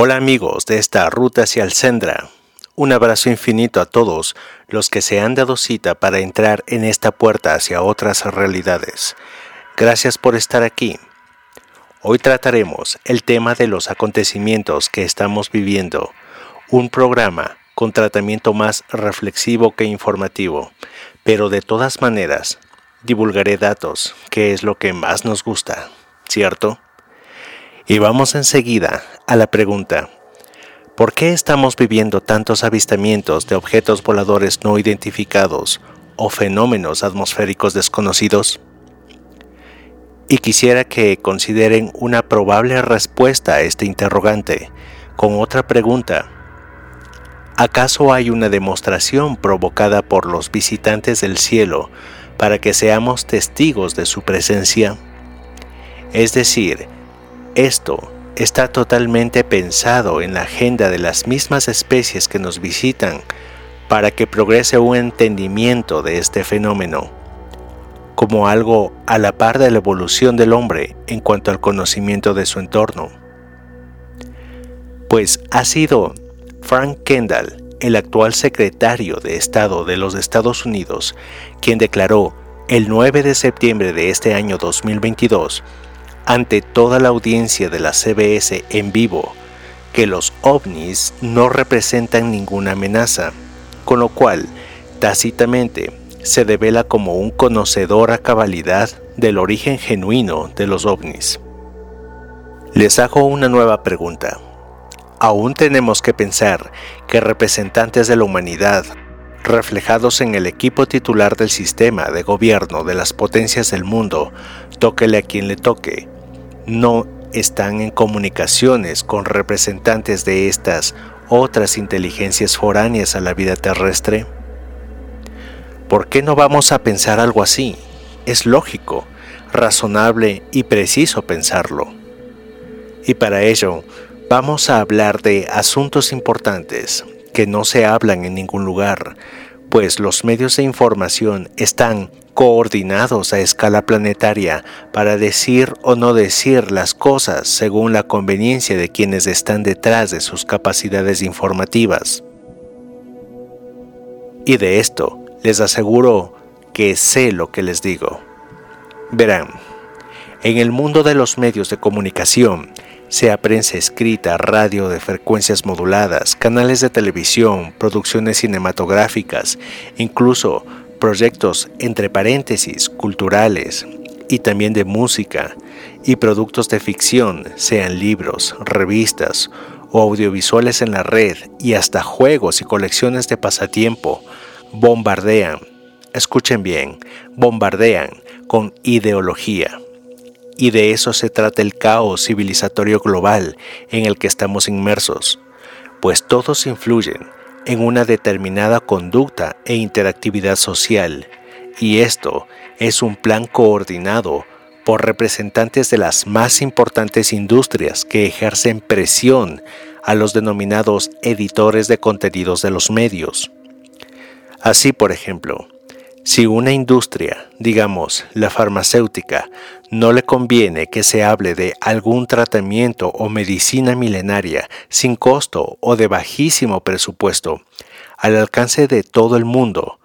Hola amigos de esta ruta hacia el Sendra. Un abrazo infinito a todos los que se han dado cita para entrar en esta puerta hacia otras realidades. Gracias por estar aquí. Hoy trataremos el tema de los acontecimientos que estamos viviendo, un programa con tratamiento más reflexivo que informativo, pero de todas maneras divulgaré datos, que es lo que más nos gusta, ¿cierto? Y vamos enseguida a la pregunta, ¿por qué estamos viviendo tantos avistamientos de objetos voladores no identificados o fenómenos atmosféricos desconocidos? Y quisiera que consideren una probable respuesta a este interrogante con otra pregunta. ¿Acaso hay una demostración provocada por los visitantes del cielo para que seamos testigos de su presencia? Es decir, esto está totalmente pensado en la agenda de las mismas especies que nos visitan para que progrese un entendimiento de este fenómeno, como algo a la par de la evolución del hombre en cuanto al conocimiento de su entorno. Pues ha sido Frank Kendall, el actual secretario de Estado de los Estados Unidos, quien declaró el 9 de septiembre de este año 2022 ante toda la audiencia de la CBS en vivo que los ovnis no representan ninguna amenaza, con lo cual tácitamente se devela como un conocedor a cabalidad del origen genuino de los ovnis. Les hago una nueva pregunta. ¿Aún tenemos que pensar que representantes de la humanidad, reflejados en el equipo titular del sistema de gobierno de las potencias del mundo, tóquele a quien le toque, no están en comunicaciones con representantes de estas otras inteligencias foráneas a la vida terrestre? ¿Por qué no vamos a pensar algo así? Es lógico, razonable y preciso pensarlo. Y para ello, vamos a hablar de asuntos importantes que no se hablan en ningún lugar, pues los medios de información están coordinados a escala planetaria para decir o no decir las cosas según la conveniencia de quienes están detrás de sus capacidades informativas. Y de esto les aseguro que sé lo que les digo. Verán, en el mundo de los medios de comunicación, sea prensa escrita, radio de frecuencias moduladas, canales de televisión, producciones cinematográficas, incluso proyectos entre paréntesis culturales y también de música y productos de ficción, sean libros, revistas o audiovisuales en la red y hasta juegos y colecciones de pasatiempo, bombardean, escuchen bien, bombardean con ideología. Y de eso se trata el caos civilizatorio global en el que estamos inmersos, pues todos influyen en una determinada conducta e interactividad social, y esto es un plan coordinado por representantes de las más importantes industrias que ejercen presión a los denominados editores de contenidos de los medios. Así, por ejemplo, si una industria, digamos la farmacéutica, no le conviene que se hable de algún tratamiento o medicina milenaria sin costo o de bajísimo presupuesto, al alcance de todo el mundo,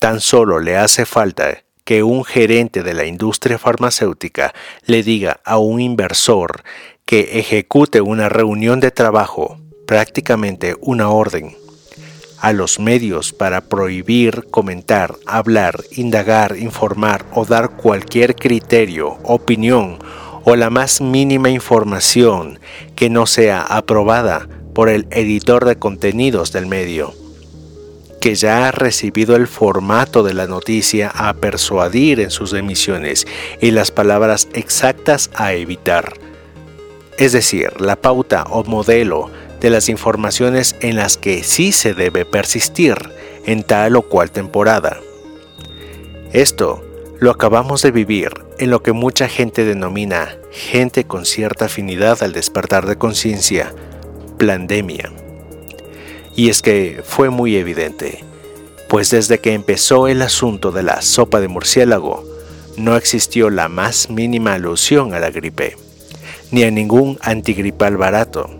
tan solo le hace falta que un gerente de la industria farmacéutica le diga a un inversor que ejecute una reunión de trabajo, prácticamente una orden, a los medios para prohibir comentar, hablar, indagar, informar o dar cualquier criterio, opinión o la más mínima información que no sea aprobada por el editor de contenidos del medio. que ya ha recibido el formato de la noticia a persuadir en sus emisiones y las palabras exactas a evitar. Es decir, la pauta o modelo de las informaciones en las que sí se debe persistir en tal o cual temporada. Esto lo acabamos de vivir en lo que mucha gente denomina gente con cierta afinidad al despertar de conciencia, pandemia. Y es que fue muy evidente, pues desde que empezó el asunto de la sopa de murciélago, no existió la más mínima alusión a la gripe, ni a ningún antigripal barato,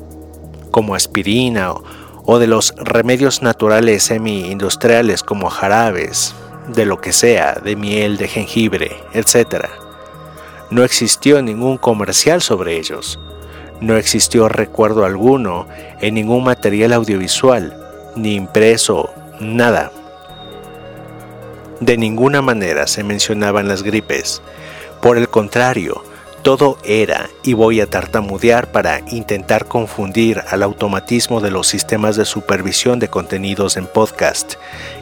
como aspirina o, de los remedios naturales semi-industriales como jarabes, de lo que sea, de miel, de jengibre, etc. No existió ningún comercial sobre ellos. No existió recuerdo alguno en ningún material audiovisual, ni impreso, nada. De ninguna manera se mencionaban las gripes. Por el contrario, todo era, y voy a tartamudear para intentar confundir al automatismo de los sistemas de supervisión de contenidos en podcast,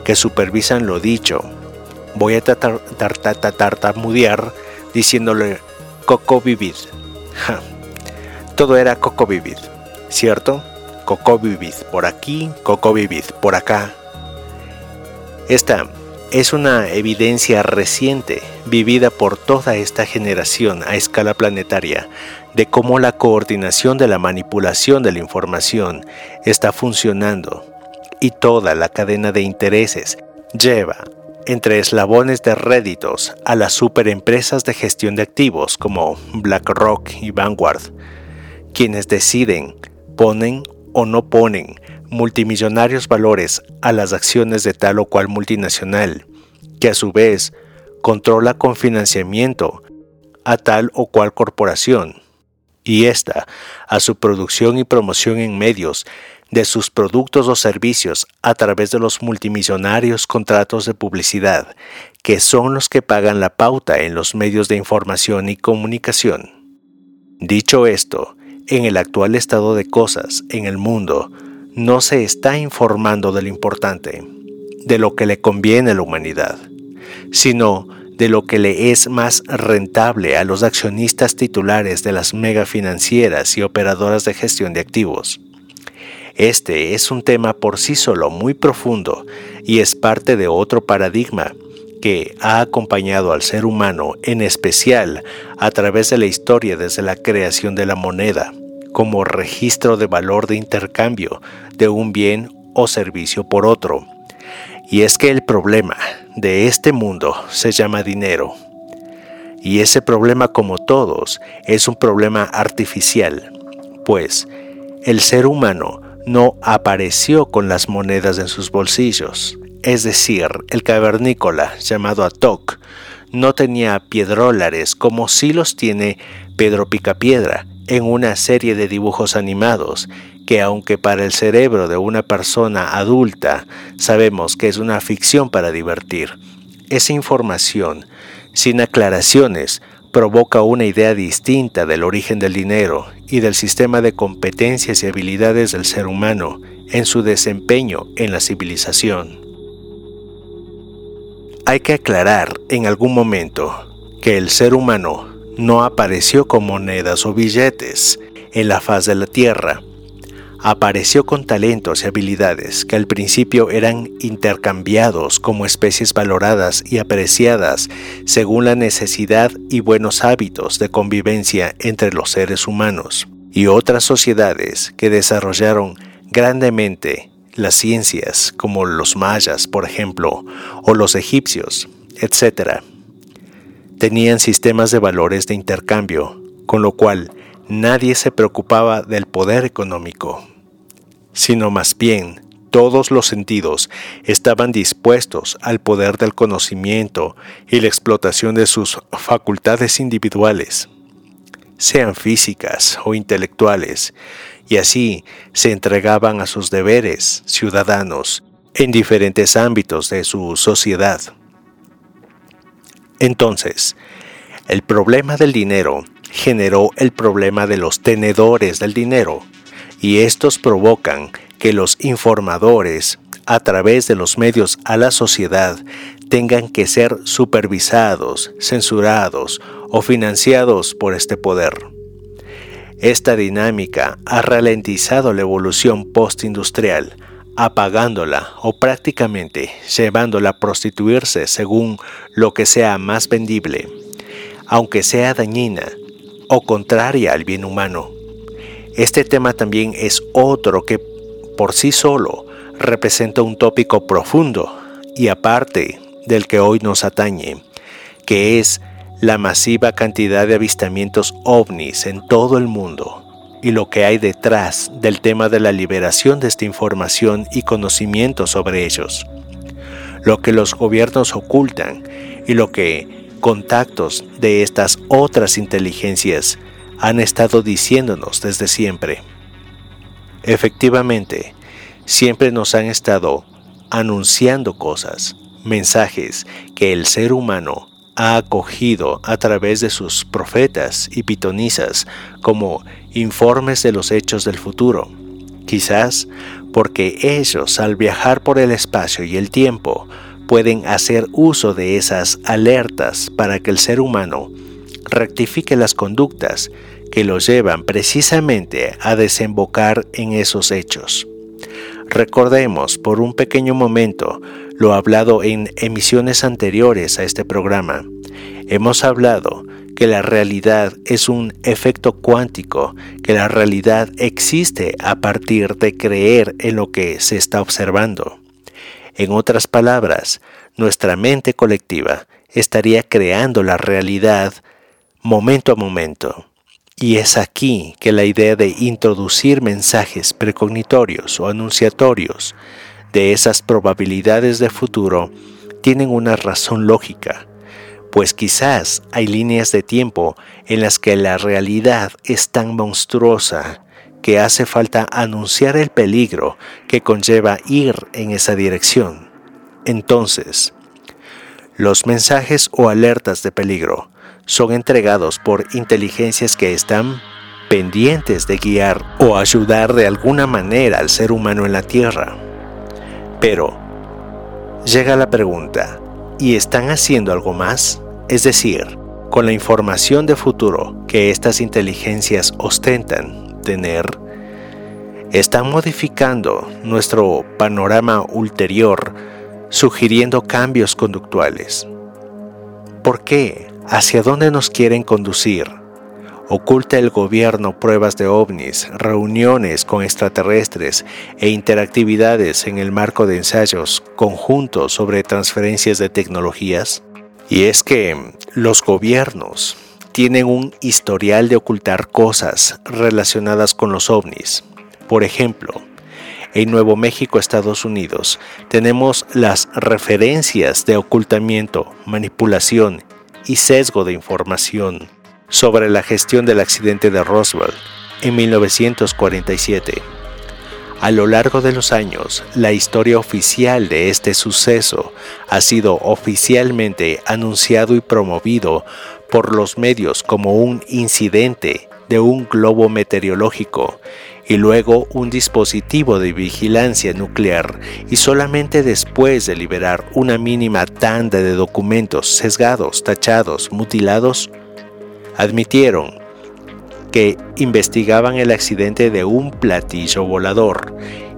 que supervisan lo dicho. Voy a tartamudear diciéndole Coco Vivid. Todo era Coco Vivid, ¿cierto? Coco Vivid por aquí, Coco Vivid por acá. Esta es una evidencia reciente vivida por toda esta generación a escala planetaria de cómo la coordinación de la manipulación de la información está funcionando y toda la cadena de intereses lleva entre eslabones de réditos a las superempresas de gestión de activos como BlackRock y Vanguard, quienes deciden, ponen o no ponen multimillonarios valores a las acciones de tal o cual multinacional, que a su vez controla con financiamiento a tal o cual corporación, y ésta a su producción y promoción en medios de sus productos o servicios a través de los multimillonarios contratos de publicidad, que son los que pagan la pauta en los medios de información y comunicación. Dicho esto, en el actual estado de cosas en el mundo, no se está informando de lo importante, de lo que le conviene a la humanidad, sino de lo que le es más rentable a los accionistas titulares de las megafinancieras y operadoras de gestión de activos. Este es un tema por sí solo muy profundo y es parte de otro paradigma que ha acompañado al ser humano, en especial a través de la historia desde la creación de la moneda, como registro de valor de intercambio de un bien o servicio por otro. Y es que el problema de este mundo se llama dinero. Y ese problema, como todos, es un problema artificial, pues el ser humano no apareció con las monedas en sus bolsillos. Es decir, el cavernícola llamado Atok no tenía piedrólares como sí los tiene Pedro Picapiedra en una serie de dibujos animados que aunque para el cerebro de una persona adulta sabemos que es una ficción para divertir, esa información, sin aclaraciones, provoca una idea distinta del origen del dinero y del sistema de competencias y habilidades del ser humano en su desempeño en la civilización. Hay que aclarar en algún momento que el ser humano no apareció con monedas o billetes en la faz de la tierra. Apareció con talentos y habilidades que al principio eran intercambiados como especies valoradas y apreciadas según la necesidad y buenos hábitos de convivencia entre los seres humanos, y otras sociedades que desarrollaron grandemente las ciencias como los mayas, por ejemplo, o los egipcios, etc tenían sistemas de valores de intercambio, con lo cual nadie se preocupaba del poder económico, sino más bien todos los sentidos estaban dispuestos al poder del conocimiento y la explotación de sus facultades individuales, sean físicas o intelectuales, y así se entregaban a sus deberes ciudadanos en diferentes ámbitos de su sociedad. Entonces, el problema del dinero generó el problema de los tenedores del dinero y estos provocan que los informadores a través de los medios a la sociedad tengan que ser supervisados, censurados o financiados por este poder. Esta dinámica ha ralentizado la evolución postindustrial, apagándola o prácticamente llevándola a prostituirse según lo que sea más vendible, aunque sea dañina o contraria al bien humano. Este tema también es otro que por sí solo representa un tópico profundo y aparte del que hoy nos atañe, que es la masiva cantidad de avistamientos ovnis en todo el mundo y lo que hay detrás del tema de la liberación de esta información y conocimiento sobre ellos, lo que los gobiernos ocultan y lo que contactos de estas otras inteligencias han estado diciéndonos desde siempre. Efectivamente, siempre nos han estado anunciando cosas, mensajes que el ser humano ha acogido a través de sus profetas y pitonisas como informes de los hechos del futuro, quizás porque ellos al viajar por el espacio y el tiempo pueden hacer uso de esas alertas para que el ser humano rectifique las conductas que lo llevan precisamente a desembocar en esos hechos. Recordemos por un pequeño momento lo hablado en emisiones anteriores a este programa. Hemos hablado que la realidad es un efecto cuántico, que la realidad existe a partir de creer en lo que se está observando. En otras palabras, nuestra mente colectiva estaría creando la realidad momento a momento. Y es aquí que la idea de introducir mensajes precognitorios o anunciatorios de esas probabilidades de futuro tienen una razón lógica, pues quizás hay líneas de tiempo en las que la realidad es tan monstruosa que hace falta anunciar el peligro que conlleva ir en esa dirección. Entonces, los mensajes o alertas de peligro son entregados por inteligencias que están pendientes de guiar o ayudar de alguna manera al ser humano en la Tierra. Pero, llega la pregunta, ¿y están haciendo algo más? Es decir, con la información de futuro que estas inteligencias ostentan tener, están modificando nuestro panorama ulterior, sugiriendo cambios conductuales. ¿Por qué? ¿Hacia dónde nos quieren conducir? Oculta el gobierno pruebas de ovnis, reuniones con extraterrestres e interactividades en el marco de ensayos conjuntos sobre transferencias de tecnologías. Y es que los gobiernos tienen un historial de ocultar cosas relacionadas con los ovnis. Por ejemplo, en Nuevo México, Estados Unidos, tenemos las referencias de ocultamiento, manipulación y sesgo de información sobre la gestión del accidente de Roswell en 1947. A lo largo de los años, la historia oficial de este suceso ha sido oficialmente anunciado y promovido por los medios como un incidente de un globo meteorológico y luego un dispositivo de vigilancia nuclear y solamente después de liberar una mínima tanda de documentos sesgados, tachados, mutilados, admitieron que investigaban el accidente de un platillo volador.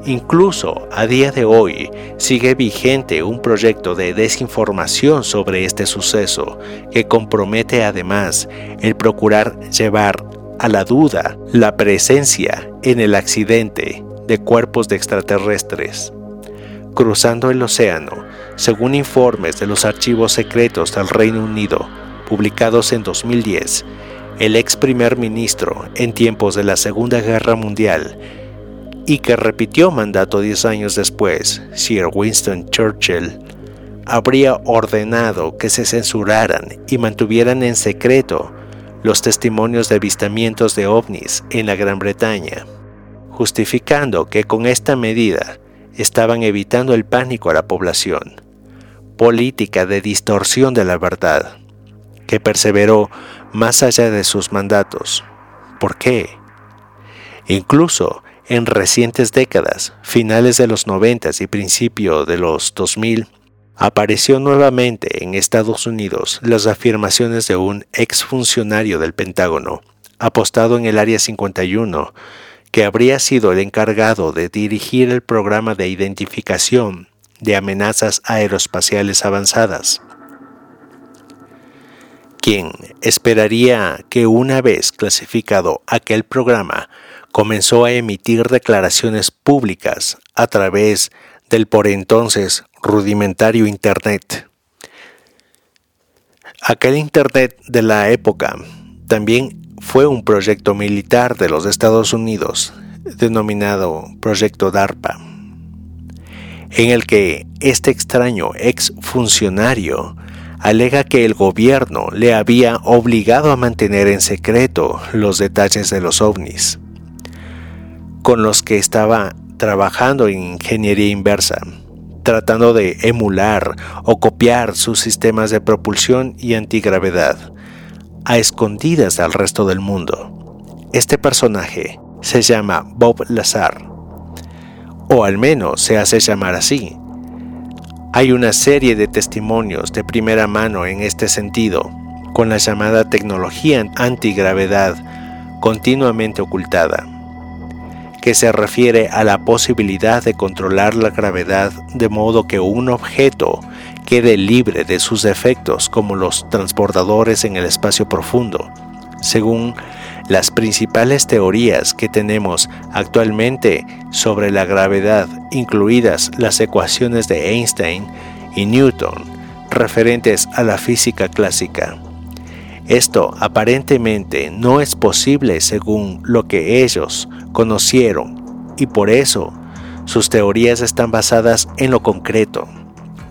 Incluso a día de hoy sigue vigente un proyecto de desinformación sobre este suceso que compromete además el procurar llevar a la duda la presencia en el accidente de cuerpos de extraterrestres. Cruzando el océano, según informes de los archivos secretos del Reino Unido, publicados en 2010, el ex primer ministro en tiempos de la Segunda Guerra Mundial y que repitió mandato 10 años después, Sir Winston Churchill, habría ordenado que se censuraran y mantuvieran en secreto los testimonios de avistamientos de ovnis en la Gran Bretaña, justificando que con esta medida estaban evitando el pánico a la población, política de distorsión de la verdad, que perseveró más allá de sus mandatos. ¿Por qué? Incluso en recientes décadas, finales de los 90 y principio de los 2000, apareció nuevamente en Estados Unidos las afirmaciones de un exfuncionario del Pentágono, apostado en el Área 51, que habría sido el encargado de dirigir el programa de identificación de amenazas aeroespaciales avanzadas. Quien esperaría que una vez clasificado aquel programa comenzó a emitir declaraciones públicas a través del por entonces rudimentario Internet. Aquel Internet de la época también fue un proyecto militar de los Estados Unidos denominado Proyecto DARPA, en el que este extraño ex funcionario alega que el gobierno le había obligado a mantener en secreto los detalles de los ovnis, con los que estaba trabajando en ingeniería inversa, tratando de emular o copiar sus sistemas de propulsión y antigravedad a escondidas al resto del mundo. Este personaje se llama Bob Lazar, o al menos se hace llamar así. Hay una serie de testimonios de primera mano en este sentido, con la llamada tecnología antigravedad continuamente ocultada, que se refiere a la posibilidad de controlar la gravedad de modo que un objeto quede libre de sus defectos como los transbordadores en el espacio profundo, según las principales teorías que tenemos actualmente sobre la gravedad, incluidas las ecuaciones de Einstein y Newton, referentes a la física clásica. Esto aparentemente no es posible según lo que ellos conocieron y por eso sus teorías están basadas en lo concreto.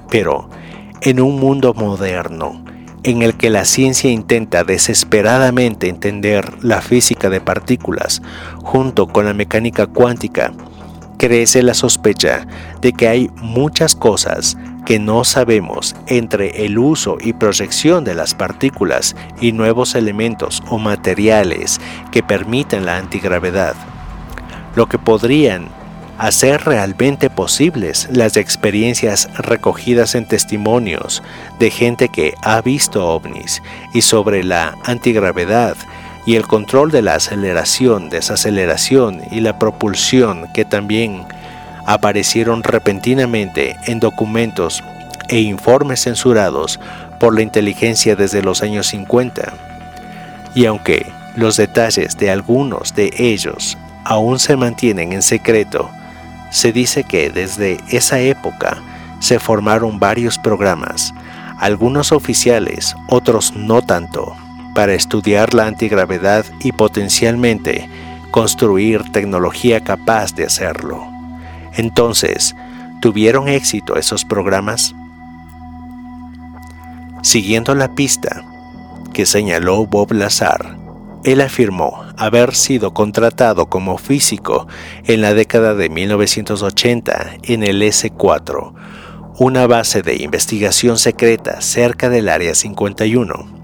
Pero en un mundo moderno en el que la ciencia intenta desesperadamente entender la física de partículas junto con la mecánica cuántica, crece la sospecha de que hay muchas cosas que no sabemos entre el uso y proyección de las partículas y nuevos elementos o materiales que permiten la antigravedad, lo que podrían hacer realmente posibles las experiencias recogidas en testimonios de gente que ha visto ovnis y sobre la antigravedad y el control de la aceleración, desaceleración y la propulsión que también aparecieron repentinamente en documentos e informes censurados por la inteligencia desde los años 50. Y aunque los detalles de algunos de ellos aún se mantienen en secreto, se dice que desde esa época se formaron varios programas, algunos oficiales, otros no tanto, para estudiar la antigravedad y potencialmente construir tecnología capaz de hacerlo. Entonces, ¿tuvieron éxito esos programas? Siguiendo la pista que señaló Bob Lazar, él afirmó haber sido contratado como físico en la década de 1980 en el S-4, una base de investigación secreta cerca del Área 51.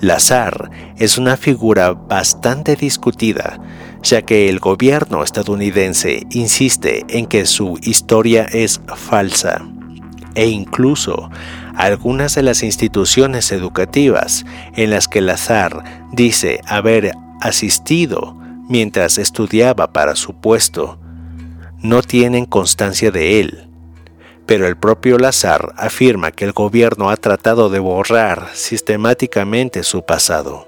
Lazar es una figura bastante discutida, ya que el gobierno estadounidense insiste en que su historia es falsa e incluso algunas de las instituciones educativas en las que Lazar dice haber asistido mientras estudiaba para su puesto no tienen constancia de él. Pero el propio Lazar afirma que el gobierno ha tratado de borrar sistemáticamente su pasado.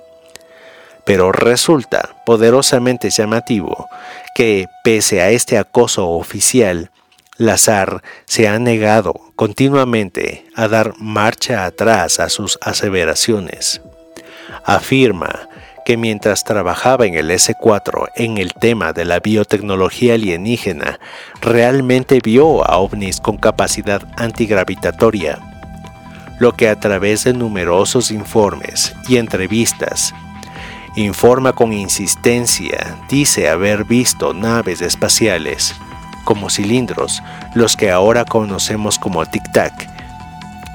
Pero resulta poderosamente llamativo que, pese a este acoso oficial, Lazar se ha negado continuamente a dar marcha atrás a sus aseveraciones. Afirma que mientras trabajaba en el S4 en el tema de la biotecnología alienígena, realmente vio a ovnis con capacidad antigravitatoria, lo que a través de numerosos informes y entrevistas informa con insistencia, dice haber visto naves espaciales como cilindros, los que ahora conocemos como tic-tac,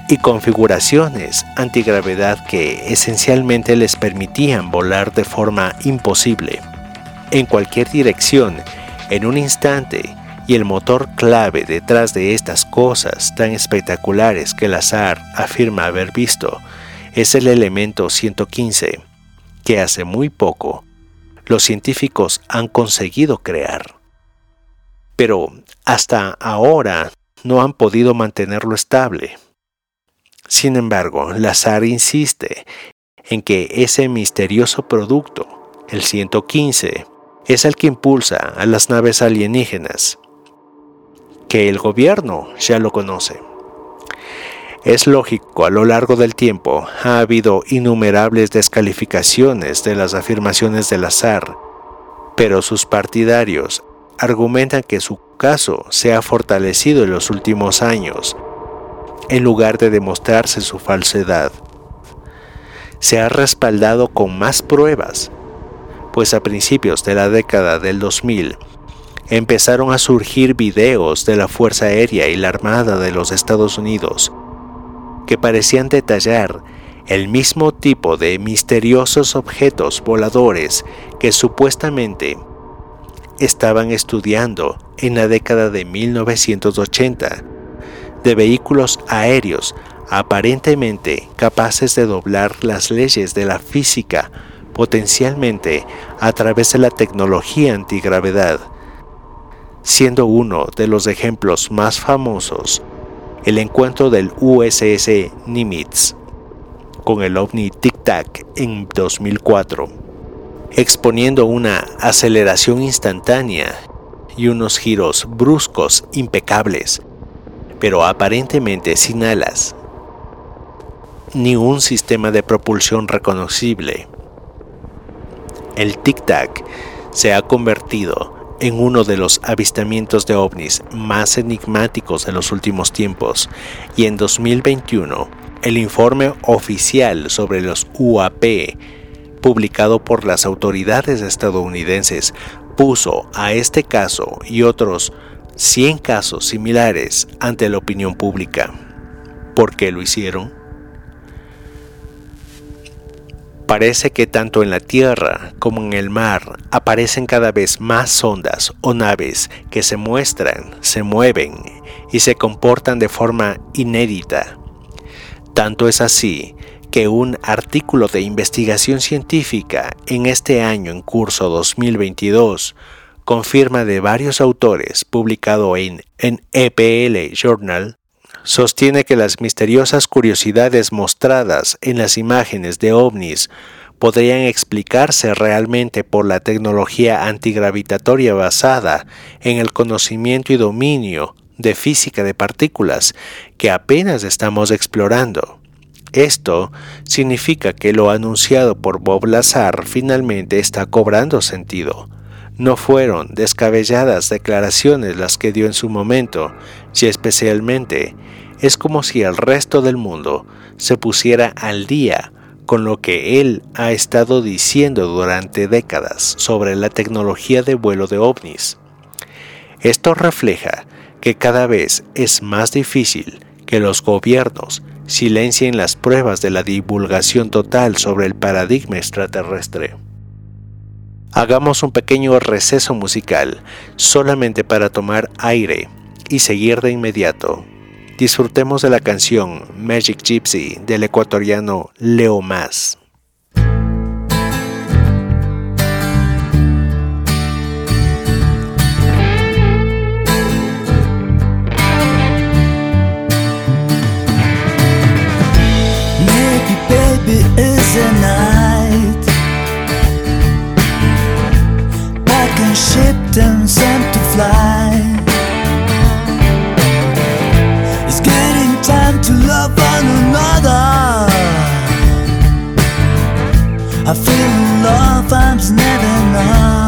y configuraciones antigravedad que esencialmente les permitían volar de forma imposible, en cualquier dirección En un instante, y el motor clave detrás de estas cosas tan espectaculares que el azar afirma haber visto es el elemento 115, que hace muy poco los científicos han conseguido crear. Pero hasta ahora no han podido mantenerlo estable. Sin embargo, Lazar insiste en que ese misterioso producto, el 115, es el que impulsa a las naves alienígenas, que el gobierno ya lo conoce. Es lógico, a lo largo del tiempo ha habido innumerables descalificaciones de las afirmaciones del azar, pero sus partidarios argumentan que su caso se ha fortalecido en los últimos años, en lugar de demostrarse su falsedad. Se ha respaldado con más pruebas, pues a principios de la década del 2000 empezaron a surgir videos de la Fuerza Aérea y la Armada de los Estados Unidos que parecían detallar el mismo tipo de misteriosos objetos voladores que supuestamente estaban estudiando en la década de 1980, de vehículos aéreos aparentemente capaces de doblar las leyes de la física potencialmente a través de la tecnología antigravedad, siendo uno de los ejemplos más famosos el encuentro del USS Nimitz con el ovni Tic Tac en 2004, exponiendo una aceleración instantánea y unos giros bruscos impecables, pero aparentemente sin alas, ni un sistema de propulsión reconocible. El Tic Tac se ha convertido en uno de los avistamientos de ovnis más enigmáticos de los últimos tiempos y en 2021 el informe oficial sobre los UAP publicado por las autoridades estadounidenses puso a este caso y otros 100 casos similares ante la opinión pública. ¿Por qué lo hicieron? Parece que tanto en la tierra como en el mar aparecen cada vez más sondas o naves que se muestran, se mueven y se comportan de forma inédita. Tanto es así que un artículo de investigación científica en este año en curso 2022 confirma de varios autores publicado en, en EPL Journal sostiene que las misteriosas curiosidades mostradas en las imágenes de ovnis podrían explicarse realmente por la tecnología antigravitatoria basada en el conocimiento y dominio de física de partículas que apenas estamos explorando. Esto significa que lo anunciado por Bob Lazar finalmente está cobrando sentido. No fueron descabelladas declaraciones las que dio en su momento, y especialmente es como si el resto del mundo se pusiera al día con lo que él ha estado diciendo durante décadas sobre la tecnología de vuelo de ovnis. Esto refleja que cada vez es más difícil que los gobiernos silencien las pruebas de la divulgación total sobre el paradigma extraterrestre. Hagamos un pequeño receso musical solamente para tomar aire y seguir de inmediato disfrutemos de la canción Magic Gypsy del ecuatoriano Leo Más. the night. Packing shipped and sent to fly. It's getting time to love one another. I feel love, I'm never enough.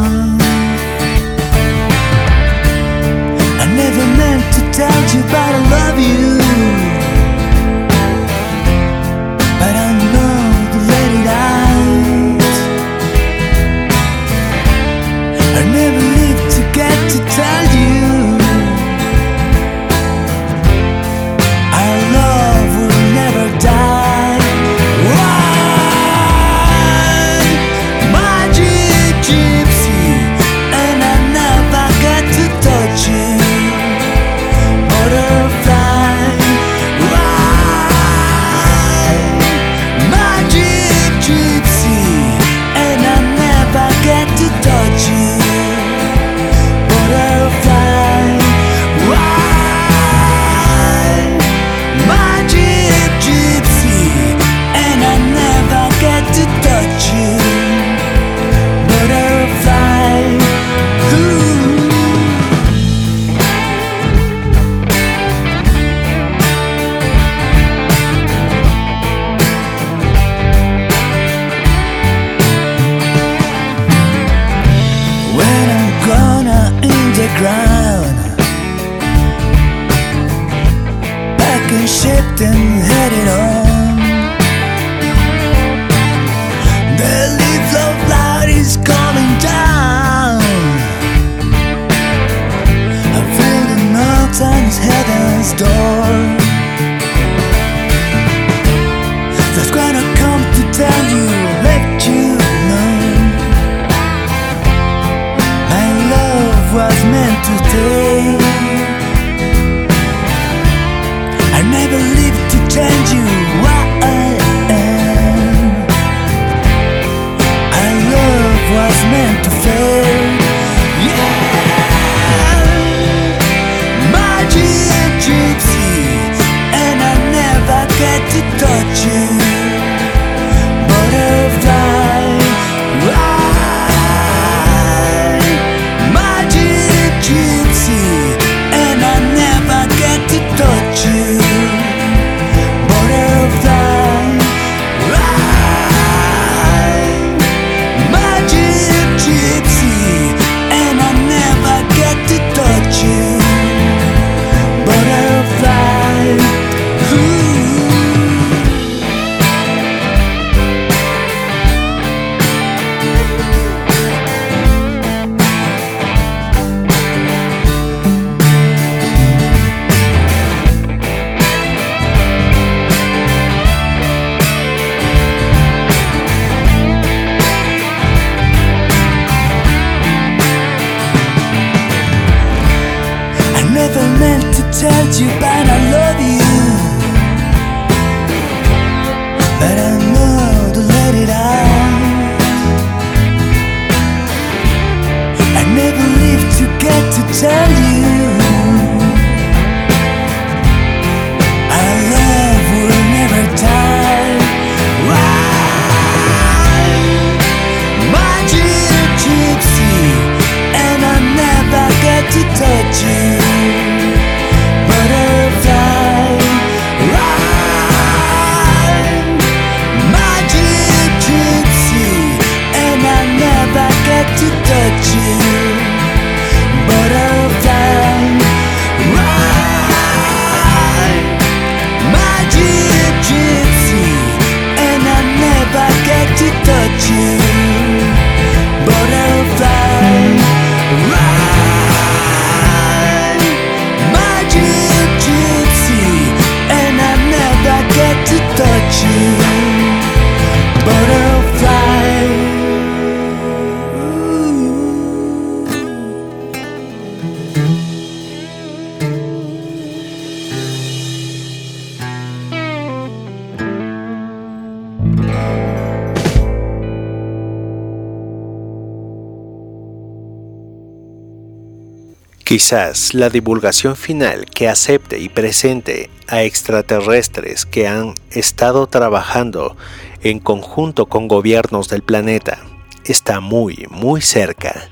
Quizás la divulgación final que acepte y presente a extraterrestres que han estado trabajando en conjunto con gobiernos del planeta está muy, muy cerca.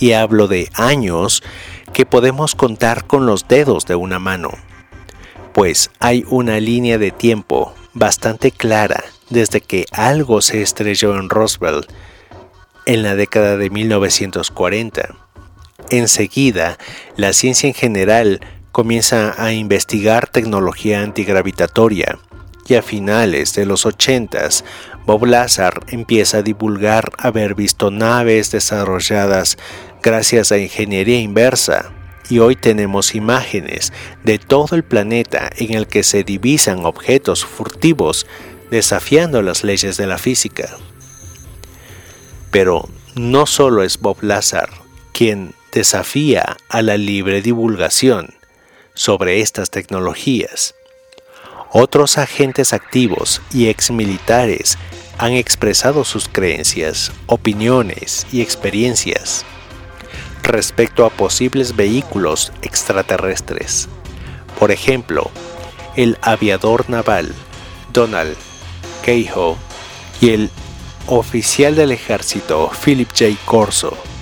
Y hablo de años que podemos contar con los dedos de una mano. Pues hay una línea de tiempo bastante clara desde que algo se estrelló en Roswell en la década de 1940 Enseguida, la ciencia en general comienza a investigar tecnología antigravitatoria y a finales de los 80 Bob Lazar empieza a divulgar haber visto naves desarrolladas gracias a ingeniería inversa y hoy tenemos imágenes de todo el planeta en el que se divisan objetos furtivos desafiando las leyes de la física. Pero no solo es Bob Lazar quien desafía a la libre divulgación sobre estas tecnologías. Otros agentes activos y exmilitares han expresado sus creencias, opiniones y experiencias respecto a posibles vehículos extraterrestres. Por ejemplo, el aviador naval Donald Keyhoe y el oficial del ejército Philip J. Corso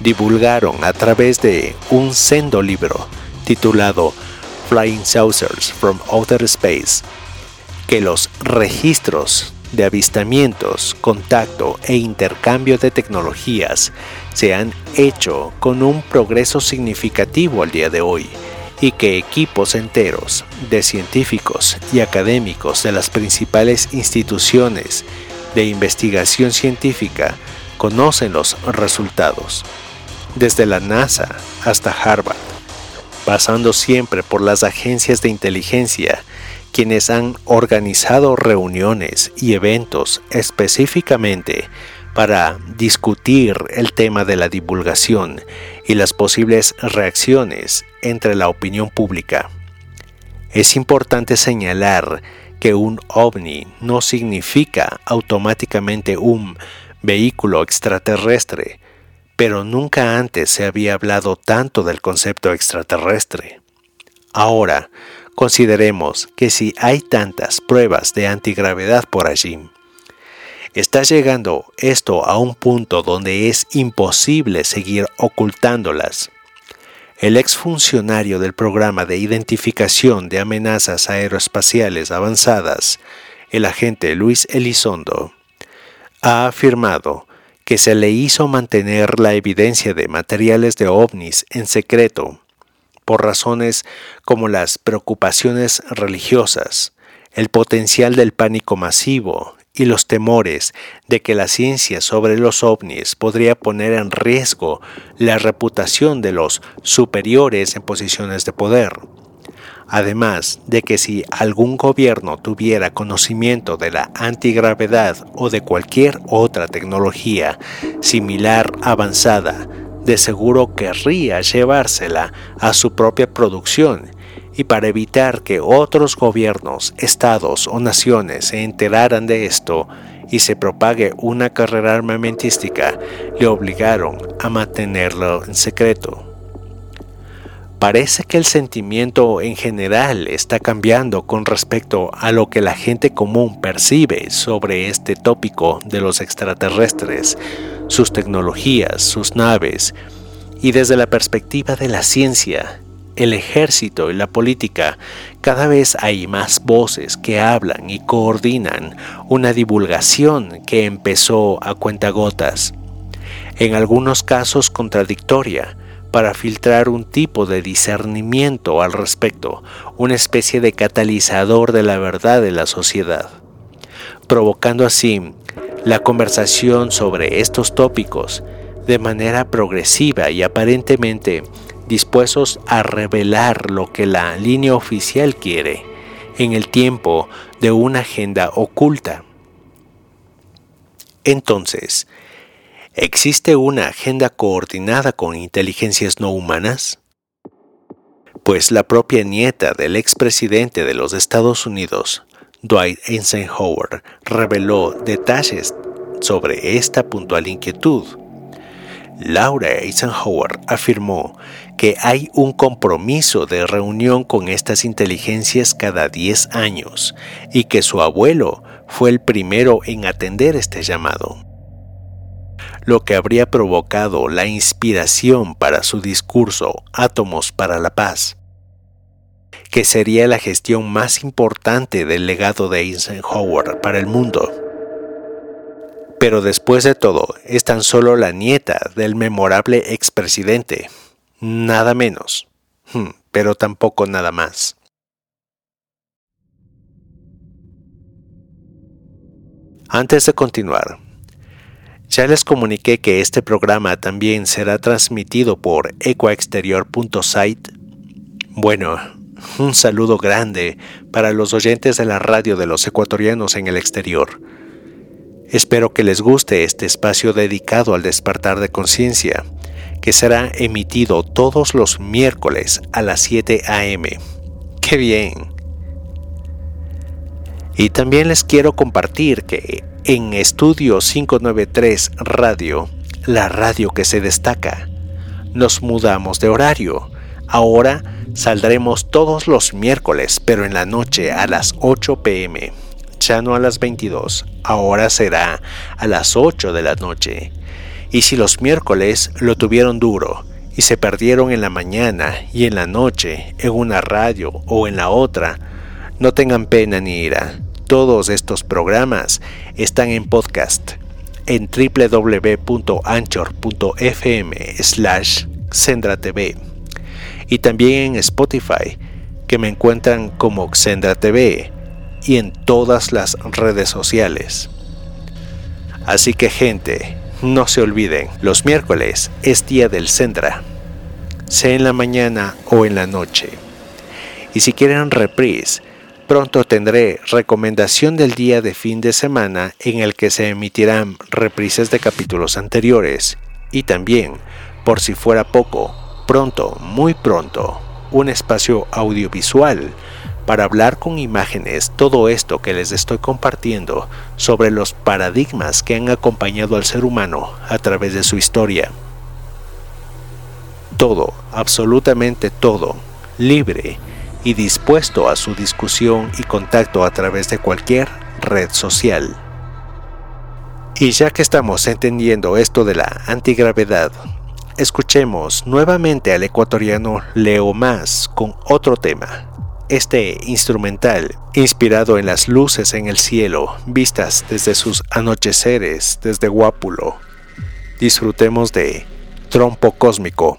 divulgaron a través de un sendo libro titulado Flying Saucers from Outer Space que los registros de avistamientos, contacto e intercambio de tecnologías se han hecho con un progreso significativo al día de hoy y que equipos enteros de científicos y académicos de las principales instituciones de investigación científica conocen los resultados desde la NASA hasta Harvard, pasando siempre por las agencias de inteligencia, quienes han organizado reuniones y eventos específicamente para discutir el tema de la divulgación y las posibles reacciones entre la opinión pública. Es importante señalar que un ovni no significa automáticamente un vehículo extraterrestre, pero nunca antes se había hablado tanto del concepto extraterrestre. Ahora, consideremos que si hay tantas pruebas de antigravedad por allí, está llegando esto a un punto donde es imposible seguir ocultándolas. El exfuncionario del programa de identificación de amenazas aeroespaciales avanzadas, el agente Luis Elizondo, ha afirmado que se le hizo mantener la evidencia de materiales de ovnis en secreto por razones como las preocupaciones religiosas, el potencial del pánico masivo y los temores de que la ciencia sobre los ovnis podría poner en riesgo la reputación de los superiores en posiciones de poder. Además de que si algún gobierno tuviera conocimiento de la antigravedad o de cualquier otra tecnología similar avanzada, de seguro querría llevársela a su propia producción y para evitar que otros gobiernos, estados o naciones se enteraran de esto y se propague una carrera armamentística, le obligaron a mantenerlo en secreto. Parece que el sentimiento en general está cambiando con respecto a lo que la gente común percibe sobre este tópico de los extraterrestres, sus tecnologías, sus naves, y desde la perspectiva de la ciencia, el ejército y la política, cada vez hay más voces que hablan y coordinan una divulgación que empezó a cuentagotas, en algunos casos contradictoria, para filtrar un tipo de discernimiento al respecto, una especie de catalizador de la verdad de la sociedad, provocando así la conversación sobre estos tópicos de manera progresiva y aparentemente dispuestos a revelar lo que la línea oficial quiere en el tiempo de una agenda oculta. Entonces, ¿existe una agenda coordinada con inteligencias no humanas? Pues la propia nieta del expresidente de los Estados Unidos, Dwight Eisenhower, reveló detalles sobre esta puntual inquietud Laura Eisenhower afirmó que hay un compromiso de reunión con estas inteligencias cada 10 años y que su abuelo fue el primero en atender este llamado, lo que habría provocado la inspiración para su discurso Átomos para la Paz, que sería la gestión más importante del legado de Eisenhower para el mundo. Pero después de todo, es tan solo la nieta del memorable expresidente. Nada menos. Hmm, pero tampoco nada más. Antes de continuar, ya les comuniqué que este programa también será transmitido por ecoexterior.site. Bueno, un saludo grande para los oyentes de la radio de los ecuatorianos en el exterior Espero que les guste este espacio dedicado al despertar de conciencia, que será emitido todos los miércoles a las 7 a.m. ¡Qué bien! Y también les quiero compartir que en Estudio 593 Radio, la radio que se destaca, nos mudamos de horario. Ahora saldremos todos los miércoles, pero en la noche a las 8 pm ya no a las 22, ahora será a las 8 de la noche. Y si los miércoles lo tuvieron duro y se perdieron en la mañana y en la noche, en una radio o en la otra, no tengan pena ni ira. Todos estos programas están en podcast en www.anchor.fm slash TV y también en Spotify que me encuentran como Xendra TV y en todas las redes sociales. Así que gente, no se olviden, los miércoles es día del Sendra, sea en la mañana o en la noche. Y si quieren reprise, pronto tendré recomendación del día de fin de semana en el que se emitirán reprises de capítulos anteriores y también, por si fuera poco, pronto, muy pronto, un espacio audiovisual para hablar con imágenes todo esto que les estoy compartiendo sobre los paradigmas que han acompañado al ser humano a través de su historia. Todo, absolutamente todo, libre y dispuesto a su discusión y contacto a través de cualquier red social. Y ya que estamos entendiendo esto de la antigravedad, escuchemos nuevamente al ecuatoriano Leo Más con otro tema, este instrumental, inspirado en las luces en el cielo, vistas desde sus anocheceres desde Guápulo. Disfrutemos de Trompo Cósmico.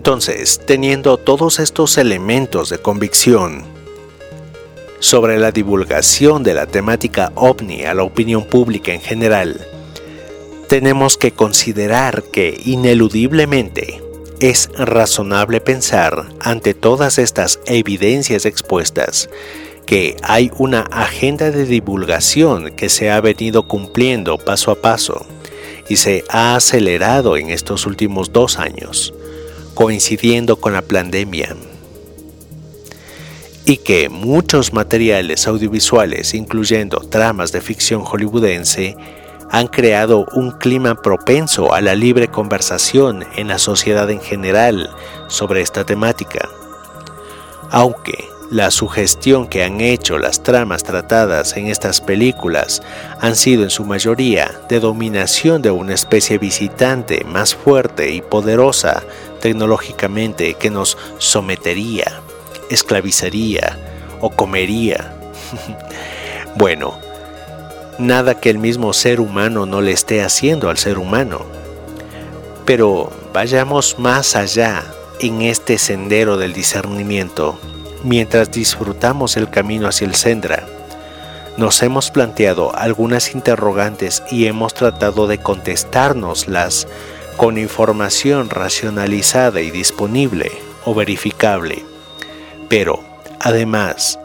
Entonces, teniendo todos estos elementos de convicción sobre la divulgación de la temática ovni a la opinión pública en general, tenemos que considerar que ineludiblemente es razonable pensar ante todas estas evidencias expuestas que hay una agenda de divulgación que se ha venido cumpliendo paso a paso y se ha acelerado en estos últimos dos años, coincidiendo con la pandemia. Y que muchos materiales audiovisuales, incluyendo tramas de ficción hollywoodense, han creado un clima propenso a la libre conversación en la sociedad en general sobre esta temática. Aunque la sugestión que han hecho las tramas tratadas en estas películas han sido en su mayoría de dominación de una especie visitante más fuerte y poderosa tecnológicamente que nos sometería, esclavizaría o comería. bueno, nada que el mismo ser humano no le esté haciendo al ser humano. Pero vayamos más allá en este sendero del discernimiento mientras disfrutamos el camino hacia el Sendra. Nos hemos planteado algunas interrogantes y hemos tratado de contestárnoslas con información racionalizada y disponible o verificable. Pero, además,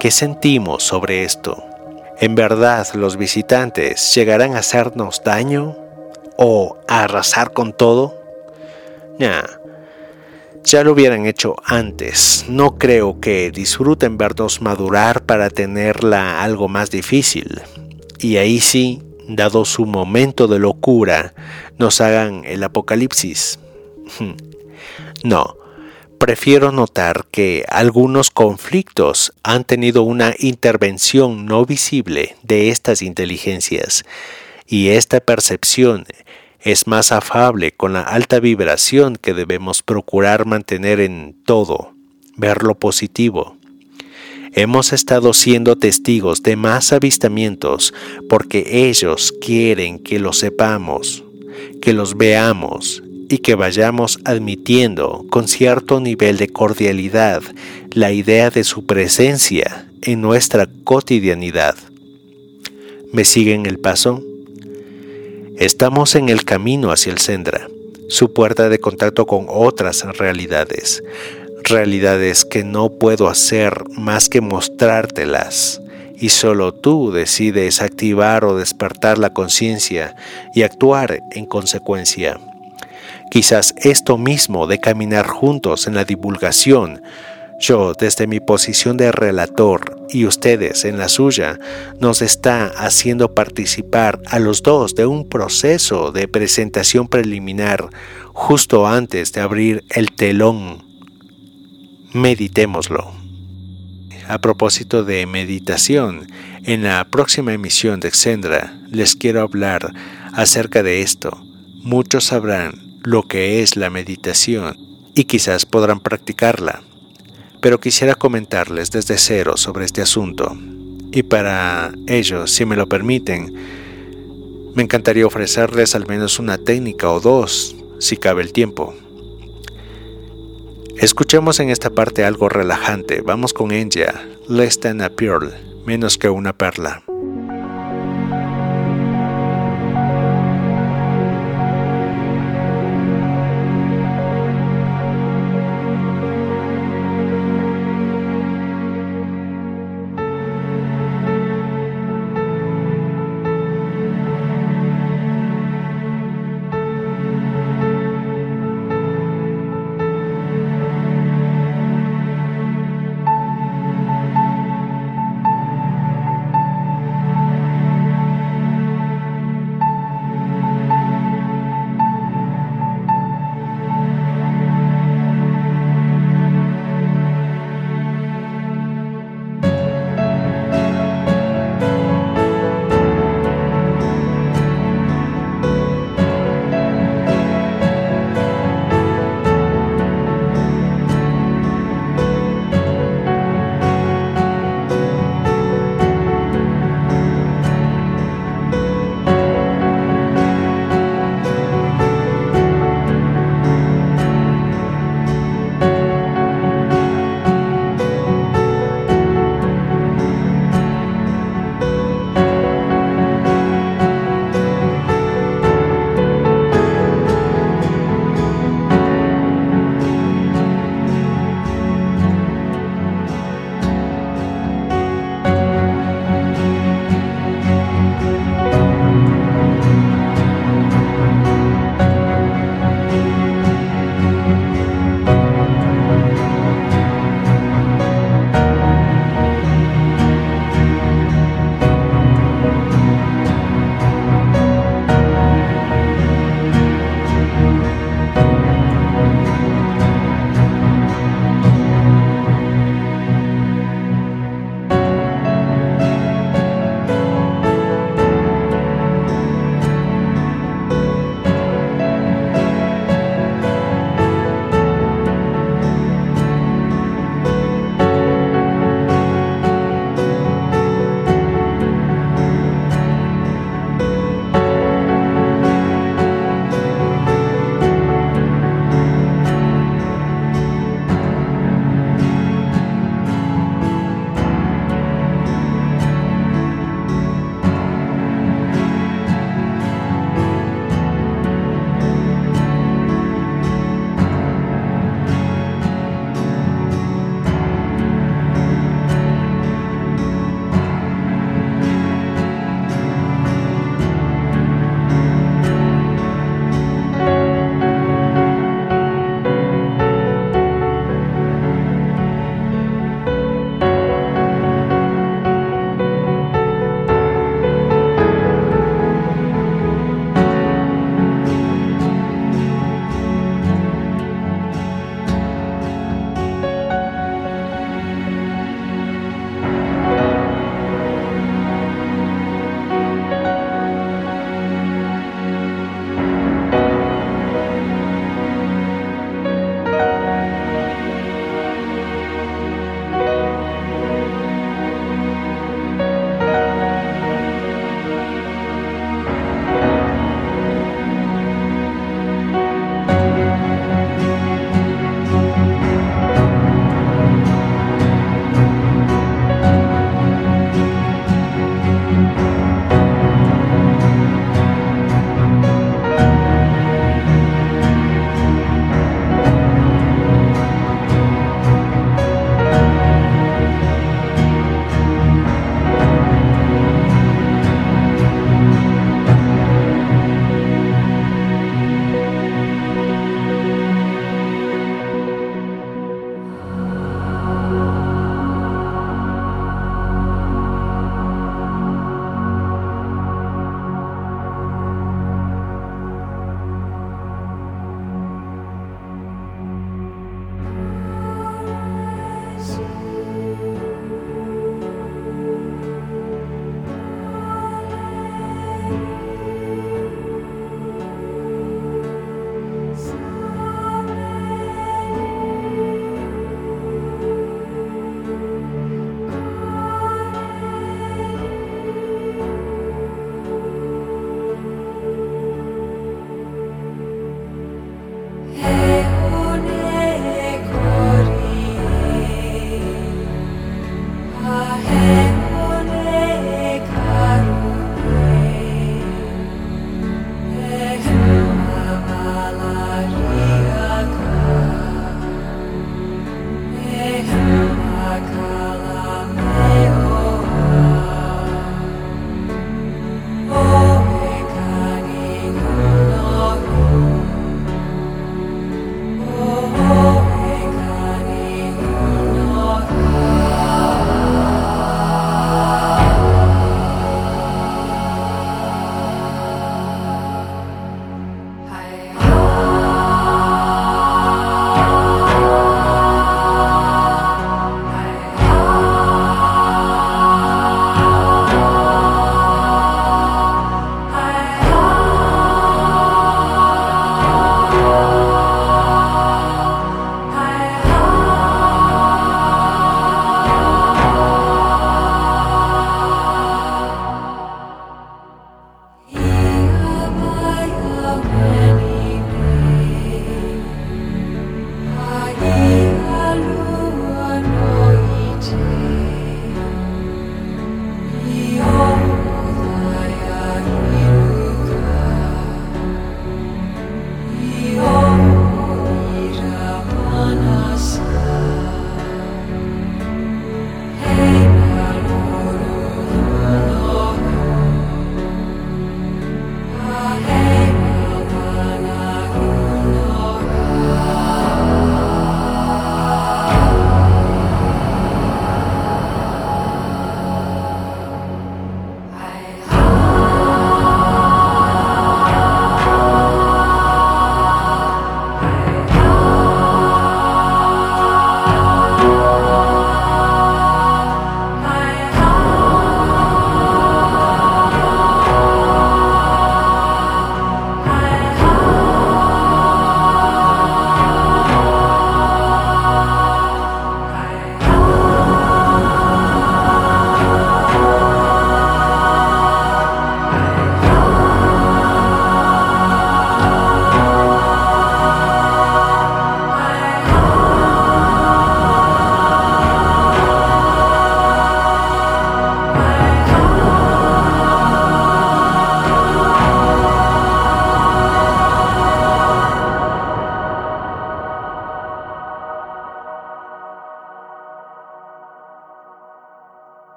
¿qué sentimos sobre esto? ¿En verdad los visitantes llegarán a hacernos daño? ¿O a arrasar con todo? Nah, ya lo hubieran hecho antes. No creo que disfruten vernos madurar para tenerla algo más difícil. Y ahí sí, dado su momento de locura, nos hagan el apocalipsis. No, prefiero notar que algunos conflictos han tenido una intervención no visible de estas inteligencias y esta percepción es más afable con la alta vibración que debemos procurar mantener en todo, ver lo positivo. Hemos estado siendo testigos de más avistamientos porque ellos quieren que lo sepamos, que los veamos y que vayamos admitiendo con cierto nivel de cordialidad la idea de su presencia en nuestra cotidianidad. ¿Me siguen el paso? Estamos en el camino hacia el Sendra, su puerta de contacto con otras realidades, realidades que no puedo hacer más que mostrártelas, y solo tú decides activar o despertar la conciencia y actuar en consecuencia. Quizás esto mismo de caminar juntos en la divulgación yo, desde mi posición de relator y ustedes en la suya, nos está haciendo participar a los dos de un proceso de presentación preliminar justo antes de abrir el telón. Meditémoslo. A propósito de meditación, en la próxima emisión de Xendra les quiero hablar acerca de esto. Muchos sabrán lo que es la meditación y quizás podrán practicarla pero quisiera comentarles desde cero sobre este asunto. Y para ello, si me lo permiten, me encantaría ofrecerles al menos una técnica o dos, si cabe el tiempo. Escuchemos en esta parte algo relajante. Vamos con Enya, Less Than a Pearl, menos que una perla.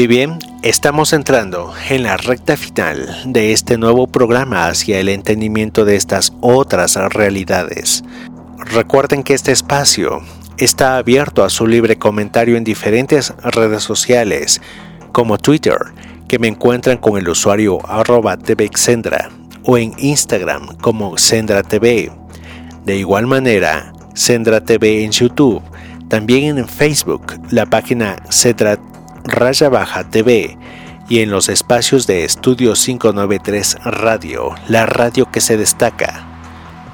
Y bien, estamos entrando en la recta final de este nuevo programa hacia el entendimiento de estas otras realidades. Recuerden que este espacio está abierto a su libre comentario en diferentes redes sociales, como Twitter, que me encuentran con el usuario arroba tvxendra, o en Instagram como Sendra TV. De igual manera, Sendra TV en YouTube, también en Facebook, la página Sendra Raya Baja TV y en los espacios de Estudio 593 Radio, la radio que se destaca.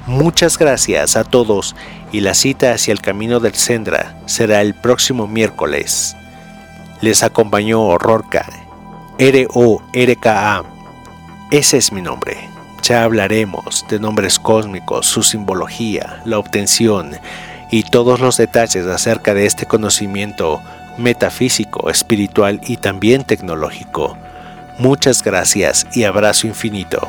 Muchas gracias a todos y la cita hacia el camino del Sendra será el próximo miércoles. Les acompañó Rorca, R-O-R-K-A. Ese es mi nombre. Ya hablaremos de nombres cósmicos, su simbología, la obtención y todos los detalles acerca de este conocimiento metafísico, espiritual y también tecnológico. Muchas gracias y abrazo infinito.